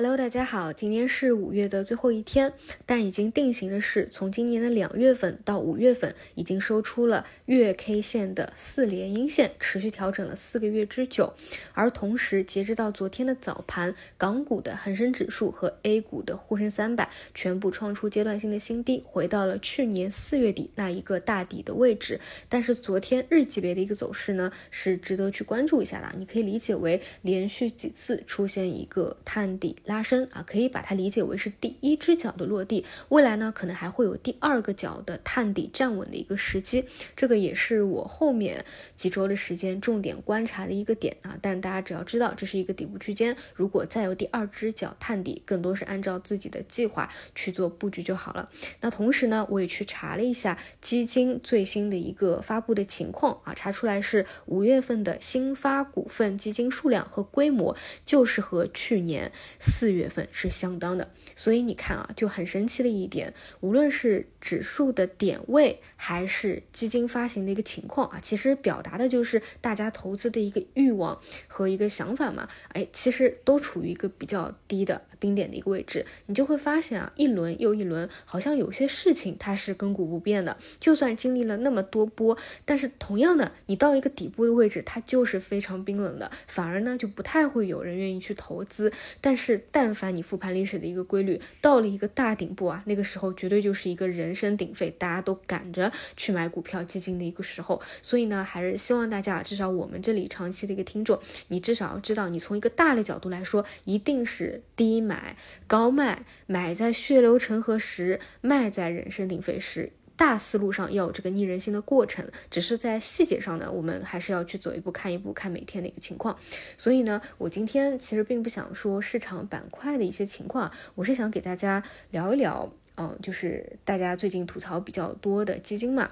Hello，大家好，今天是五月的最后一天，但已经定型的是，从今年的两月份到五月份，已经收出了月 K 线的四连阴线，持续调整了四个月之久。而同时，截止到昨天的早盘，港股的恒生指数和 A 股的沪深三百全部创出阶段性的新低，回到了去年四月底那一个大底的位置。但是昨天日级别的一个走势呢，是值得去关注一下的，你可以理解为连续几次出现一个探底。拉伸啊，可以把它理解为是第一只脚的落地，未来呢可能还会有第二个脚的探底站稳的一个时机，这个也是我后面几周的时间重点观察的一个点啊。但大家只要知道这是一个底部区间，如果再有第二只脚探底，更多是按照自己的计划去做布局就好了。那同时呢，我也去查了一下基金最新的一个发布的情况啊，查出来是五月份的新发股份基金数量和规模就是和去年。四月份是相当的，所以你看啊，就很神奇的一点，无论是指数的点位，还是基金发行的一个情况啊，其实表达的就是大家投资的一个欲望和一个想法嘛。哎，其实都处于一个比较低的冰点的一个位置，你就会发现啊，一轮又一轮，好像有些事情它是亘古不变的，就算经历了那么多波，但是同样的，你到一个底部的位置，它就是非常冰冷的，反而呢就不太会有人愿意去投资，但是。但凡你复盘历史的一个规律，到了一个大顶部啊，那个时候绝对就是一个人声鼎沸，大家都赶着去买股票基金的一个时候。所以呢，还是希望大家，至少我们这里长期的一个听众，你至少要知道，你从一个大的角度来说，一定是低买高卖，买在血流成河时，卖在人声鼎沸时。大思路上要有这个逆人性的过程，只是在细节上呢，我们还是要去走一步看一步，看每天的一个情况。所以呢，我今天其实并不想说市场板块的一些情况，我是想给大家聊一聊，嗯，就是大家最近吐槽比较多的基金嘛。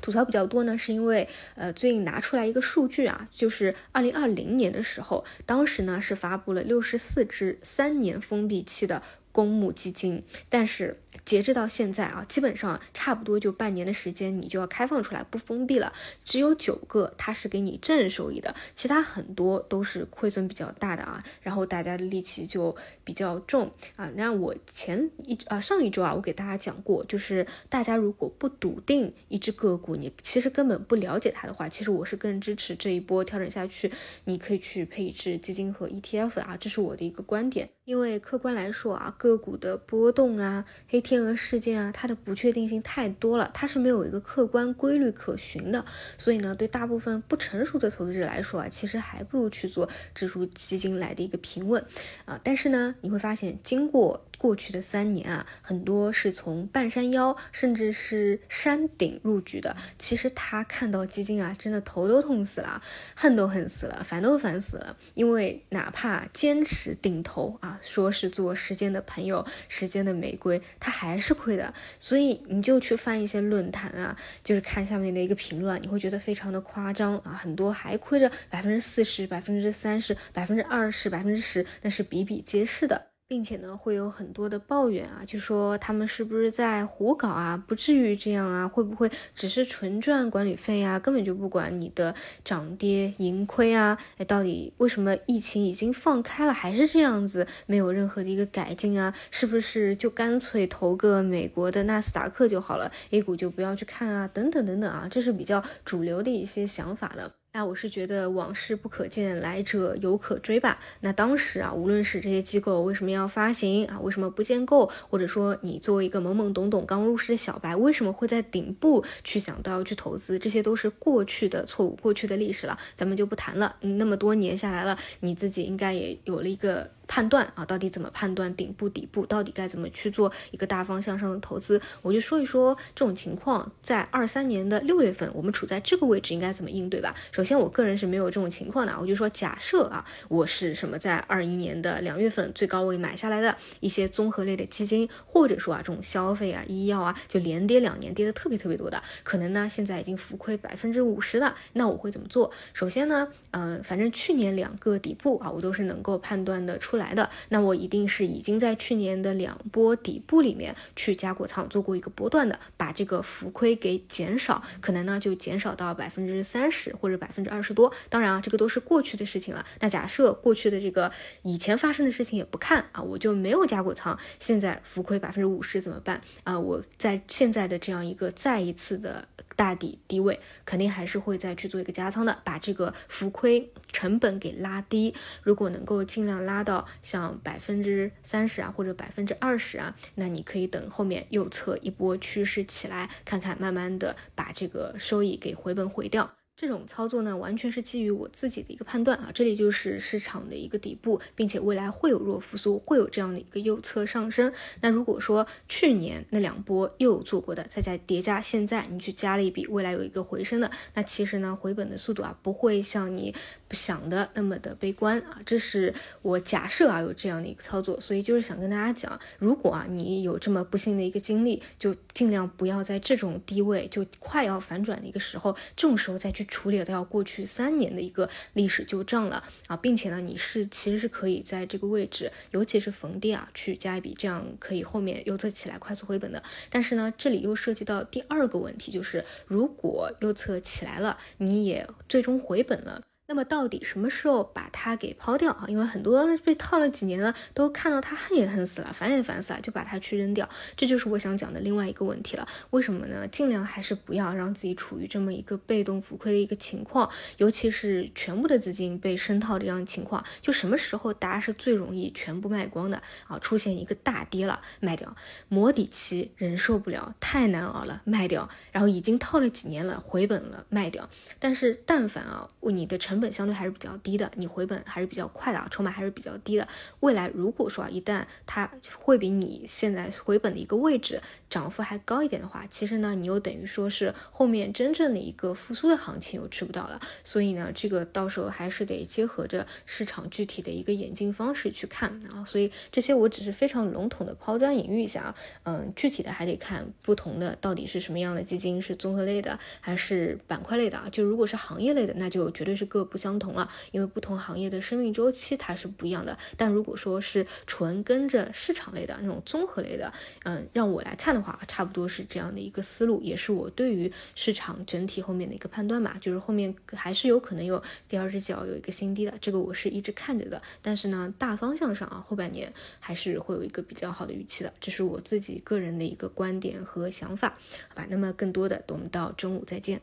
吐槽比较多呢，是因为呃，最近拿出来一个数据啊，就是二零二零年的时候，当时呢是发布了六十四只三年封闭期的。公募基金，但是截至到现在啊，基本上差不多就半年的时间，你就要开放出来不封闭了。只有九个它是给你正收益的，其他很多都是亏损比较大的啊。然后大家的戾气就比较重啊。那我前一啊上一周啊，我给大家讲过，就是大家如果不笃定一只个股，你其实根本不了解它的话，其实我是更支持这一波调整下去，你可以去配置基金和 ETF 啊，这是我的一个观点。因为客观来说啊，个个股的波动啊，黑天鹅事件啊，它的不确定性太多了，它是没有一个客观规律可循的。所以呢，对大部分不成熟的投资者来说啊，其实还不如去做指数基金来的一个平稳啊。但是呢，你会发现经过。过去的三年啊，很多是从半山腰甚至是山顶入局的。其实他看到基金啊，真的头都痛死了，恨都恨死了，烦都烦死了。因为哪怕坚持顶头啊，说是做时间的朋友、时间的玫瑰，他还是亏的。所以你就去翻一些论坛啊，就是看下面的一个评论，你会觉得非常的夸张啊，很多还亏着百分之四十、百分之三十、百分之二十、百分之十，那是比比皆是的。并且呢，会有很多的抱怨啊，就说他们是不是在胡搞啊？不至于这样啊，会不会只是纯赚管理费啊？根本就不管你的涨跌盈亏啊？哎，到底为什么疫情已经放开了，还是这样子，没有任何的一个改进啊？是不是就干脆投个美国的纳斯达克就好了？A 股就不要去看啊？等等等等啊，这是比较主流的一些想法的。那我是觉得往事不可见，来者犹可追吧。那当时啊，无论是这些机构为什么要发行啊，为什么不建构，或者说你作为一个懵懵懂懂刚入市的小白，为什么会在顶部去想到要去投资，这些都是过去的错误，过去的历史了，咱们就不谈了。那么多年下来了，你自己应该也有了一个。判断啊，到底怎么判断顶部、底部，到底该怎么去做一个大方向上的投资？我就说一说这种情况，在二三年的六月份，我们处在这个位置应该怎么应对吧？首先，我个人是没有这种情况的，我就说假设啊，我是什么在二一年的两月份最高位买下来的一些综合类的基金，或者说啊这种消费啊、医药啊，就连跌两年跌的特别特别多的，可能呢现在已经浮亏百分之五十了，那我会怎么做？首先呢，嗯，反正去年两个底部啊，我都是能够判断的出。来的，那我一定是已经在去年的两波底部里面去加过仓，做过一个波段的，把这个浮亏给减少，可能呢就减少到百分之三十或者百分之二十多。当然啊，这个都是过去的事情了。那假设过去的这个以前发生的事情也不看啊，我就没有加过仓，现在浮亏百分之五十怎么办啊？我在现在的这样一个再一次的。大底低位肯定还是会再去做一个加仓的，把这个浮亏成本给拉低。如果能够尽量拉到像百分之三十啊，或者百分之二十啊，那你可以等后面右侧一波趋势起来，看看慢慢的把这个收益给回本回掉。这种操作呢，完全是基于我自己的一个判断啊，这里就是市场的一个底部，并且未来会有弱复苏，会有这样的一个右侧上升。那如果说去年那两波又有做过的，再加叠加现在你去加了一笔，未来有一个回升的，那其实呢，回本的速度啊，不会像你想的那么的悲观啊。这是我假设啊有这样的一个操作，所以就是想跟大家讲，如果啊你有这么不幸的一个经历，就尽量不要在这种低位就快要反转的一个时候，这种时候再去。处理掉过去三年的一个历史旧账了啊，并且呢，你是其实是可以在这个位置，尤其是逢低啊，去加一笔，这样可以后面右侧起来快速回本的。但是呢，这里又涉及到第二个问题，就是如果右侧起来了，你也最终回本了。那么到底什么时候把它给抛掉啊？因为很多被套了几年了，都看到它恨也恨死了，烦也烦死了，就把它去扔掉。这就是我想讲的另外一个问题了。为什么呢？尽量还是不要让自己处于这么一个被动浮亏的一个情况，尤其是全部的资金被深套这样的情况，就什么时候大家是最容易全部卖光的啊？出现一个大跌了，卖掉；磨底期忍受不了，太难熬了，卖掉；然后已经套了几年了，回本了，卖掉。但是但凡啊，你的成成本相对还是比较低的，你回本还是比较快的啊，筹码还是比较低的。未来如果说，一旦它会比你现在回本的一个位置涨幅还高一点的话，其实呢，你又等于说是后面真正的一个复苏的行情又吃不到了。所以呢，这个到时候还是得结合着市场具体的一个演进方式去看啊。所以这些我只是非常笼统的抛砖引玉一下啊，嗯，具体的还得看不同的到底是什么样的基金，是综合类的还是板块类的啊？就如果是行业类的，那就绝对是各。不相同了，因为不同行业的生命周期它是不一样的。但如果说是纯跟着市场类的那种综合类的，嗯，让我来看的话，差不多是这样的一个思路，也是我对于市场整体后面的一个判断嘛，就是后面还是有可能有第二只脚有一个新低的，这个我是一直看着的。但是呢，大方向上啊，后半年还是会有一个比较好的预期的，这是我自己个人的一个观点和想法，好吧？那么更多的，我们到中午再见。